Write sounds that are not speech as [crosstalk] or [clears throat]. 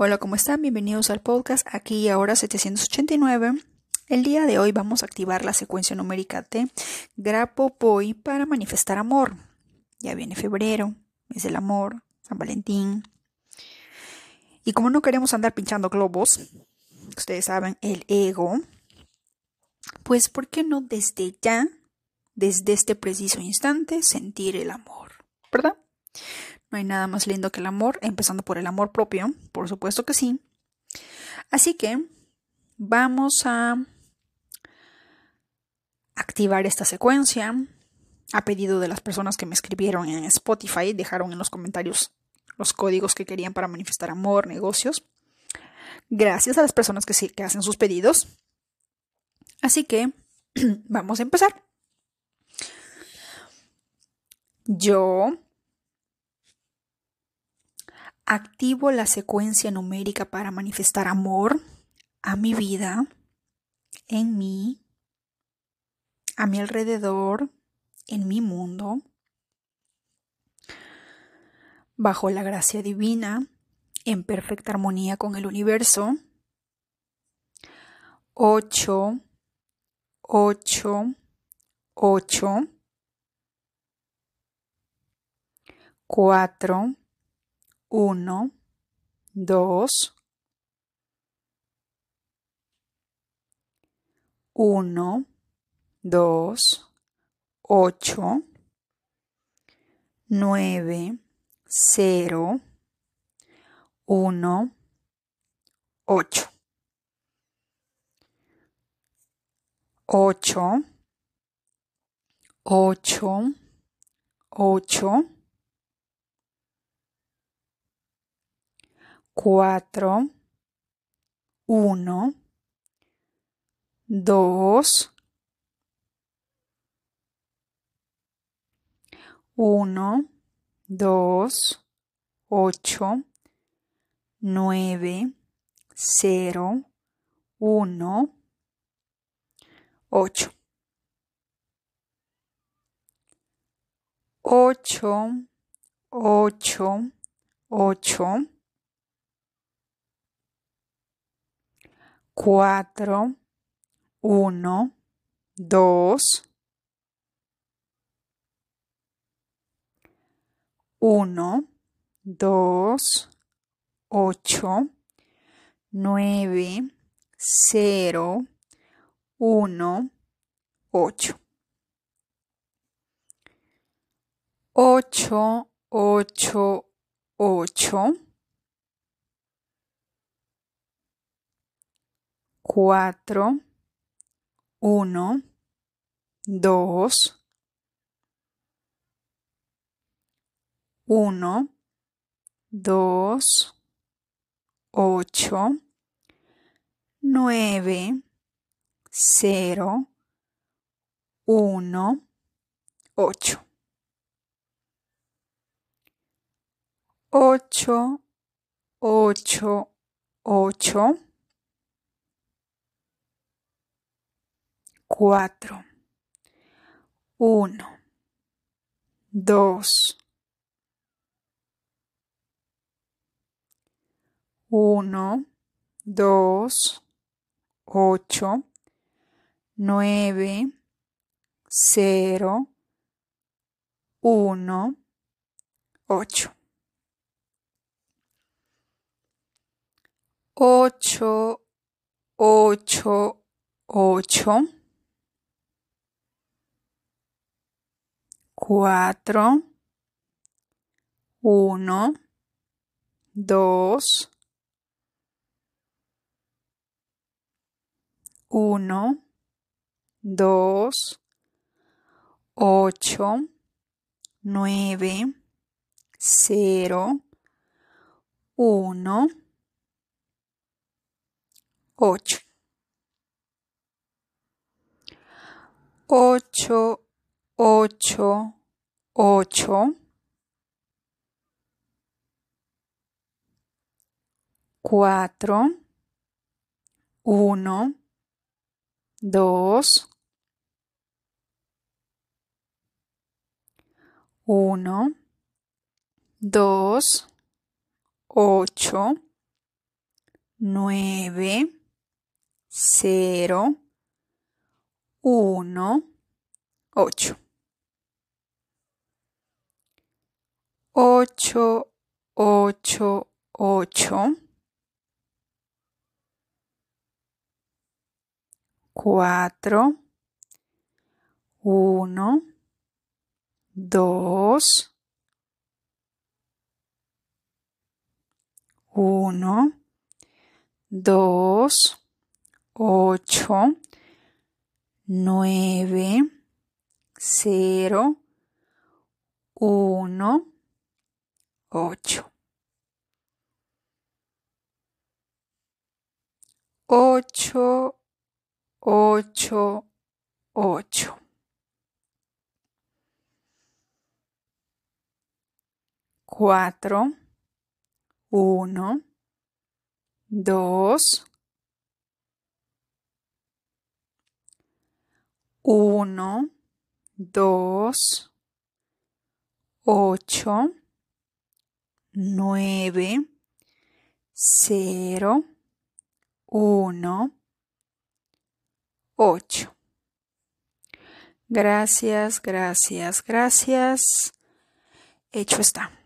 Hola, ¿cómo están? Bienvenidos al podcast aquí y ahora 789. El día de hoy vamos a activar la secuencia numérica de Grapopoi para manifestar amor. Ya viene febrero, es el amor, San Valentín. Y como no queremos andar pinchando globos, ustedes saben, el ego, pues ¿por qué no desde ya, desde este preciso instante, sentir el amor? ¿Verdad? No hay nada más lindo que el amor, empezando por el amor propio, por supuesto que sí. Así que vamos a activar esta secuencia a pedido de las personas que me escribieron en Spotify, dejaron en los comentarios los códigos que querían para manifestar amor, negocios. Gracias a las personas que, sí, hacen sus pedidos. Así que [clears throat] vamos a empezar. Yo activo la secuencia numérica para manifestar amor a mi vida, en mí, a mi alrededor, en mi mundo, bajo la gracia divina, en perfecta armonía con el universo. 8, 8, 8, 4, uno, dos, uno, dos, ocho, nueve, cero, uno, ocho. Ocho, ocho, ocho. Cuatro, uno, dos, uno, dos, ocho, nueve, cero, uno, ocho. Ocho, ocho, ocho. Cuatro, uno, dos, uno, dos, ocho, nueve, cero, uno, ocho. Ocho, ocho, ocho. Cuatro, uno, dos, uno, dos, ocho, nueve, cero, uno, ocho. Ocho, ocho, ocho. Cuatro, uno, dos, uno, dos, ocho, nueve, cero, uno, ocho. Ocho, ocho, ocho. Cuatro, uno, dos, uno, dos, ocho, nueve, cero, uno, ocho. Ocho, ocho, ocho, cuatro, uno, dos, uno, dos, ocho, nueve, cero, uno, ocho. Ocho, ocho, ocho. Cuatro, uno, dos, uno, dos, ocho, nueve, cero, uno, ocho. Ocho, ocho, ocho. Cuatro, uno, dos, uno, dos, ocho, nueve, cero, uno, ocho. Gracias, gracias, gracias. Hecho está.